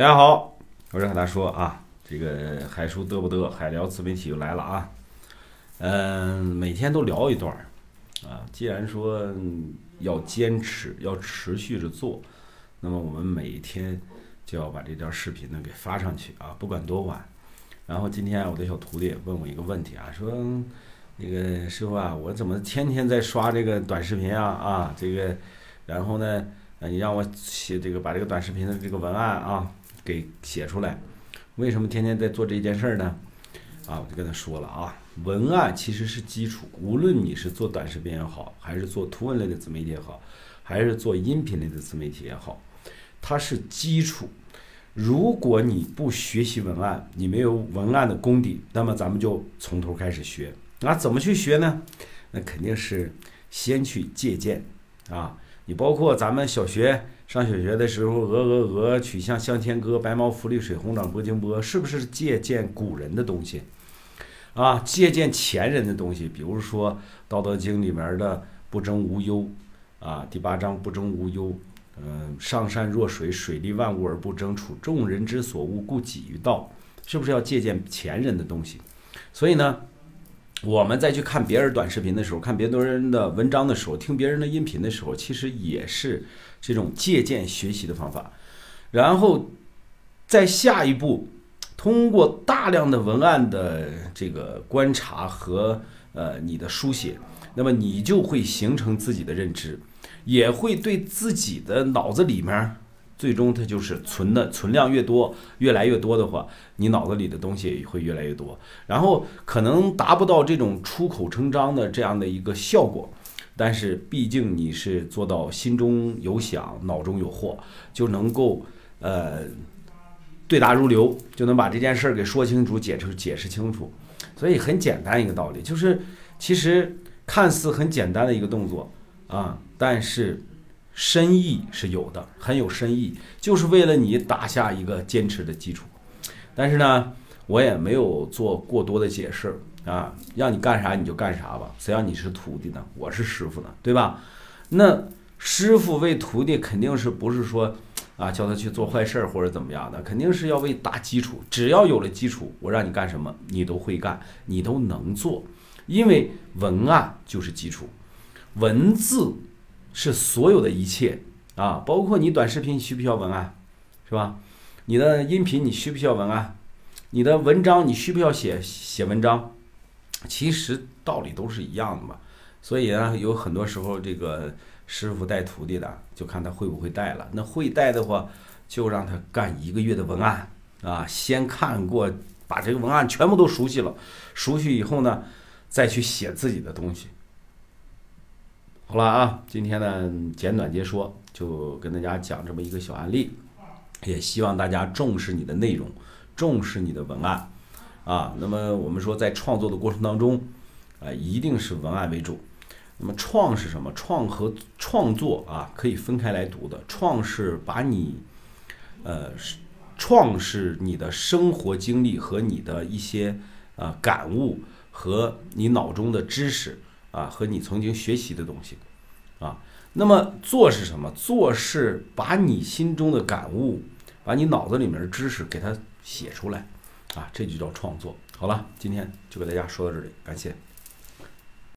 大家好，我是海大说啊，这个海叔嘚不嘚，海聊自媒体又来了啊。嗯，每天都聊一段儿啊。既然说要坚持，要持续着做，那么我们每天就要把这条视频呢给发上去啊，不管多晚。然后今天我的小徒弟问我一个问题啊，说那个师傅啊，我怎么天天在刷这个短视频啊啊？这个，然后呢，你让我写这个把这个短视频的这个文案啊。给写出来，为什么天天在做这件事儿呢？啊，我就跟他说了啊，文案其实是基础，无论你是做短视频也好，还是做图文类的自媒体也好，还是做音频类的自媒体也好，它是基础。如果你不学习文案，你没有文案的功底，那么咱们就从头开始学。那怎么去学呢？那肯定是先去借鉴啊。你包括咱们小学上小学的时候，鹅鹅鹅，曲项向天歌，白毛浮绿水，红掌拨清波，是不是借鉴古人的东西？啊，借鉴前人的东西，比如说《道德经》里面的“不争无忧”，啊，第八章“不争无忧”，嗯，“上善若水，水利万物而不争，处众人之所恶，故几于道”，是不是要借鉴前人的东西？所以呢？我们再去看别人短视频的时候，看别人的文章的时候，听别人的音频的时候，其实也是这种借鉴学习的方法。然后，在下一步，通过大量的文案的这个观察和呃你的书写，那么你就会形成自己的认知，也会对自己的脑子里面。最终，它就是存的存量越多，越来越多的话，你脑子里的东西也会越来越多。然后可能达不到这种出口成章的这样的一个效果，但是毕竟你是做到心中有想，脑中有货，就能够呃对答如流，就能把这件事儿给说清楚、解释解释清楚。所以很简单一个道理，就是其实看似很简单的一个动作啊，但是。深意是有的，很有深意，就是为了你打下一个坚持的基础。但是呢，我也没有做过多的解释啊，让你干啥你就干啥吧，谁让你是徒弟呢？我是师傅呢，对吧？那师傅为徒弟肯定是不是说啊，叫他去做坏事儿或者怎么样的，肯定是要为打基础。只要有了基础，我让你干什么，你都会干，你都能做，因为文案就是基础，文字。是所有的一切啊，包括你短视频需不需要文案，是吧？你的音频你需不需要文案？你的文章你需不需要写写文章？其实道理都是一样的嘛。所以呢，有很多时候这个师傅带徒弟的，就看他会不会带了。那会带的话，就让他干一个月的文案啊，先看过，把这个文案全部都熟悉了，熟悉以后呢，再去写自己的东西。好了啊，今天呢简短截说，就跟大家讲这么一个小案例，也希望大家重视你的内容，重视你的文案啊。那么我们说在创作的过程当中，啊，一定是文案为主。那么创是什么？创和创作啊可以分开来读的。创是把你，呃，创是你的生活经历和你的一些啊感悟和你脑中的知识。啊，和你曾经学习的东西，啊，那么做是什么？做是把你心中的感悟，把你脑子里面的知识给它写出来，啊，这就叫创作。好了，今天就给大家说到这里，感谢。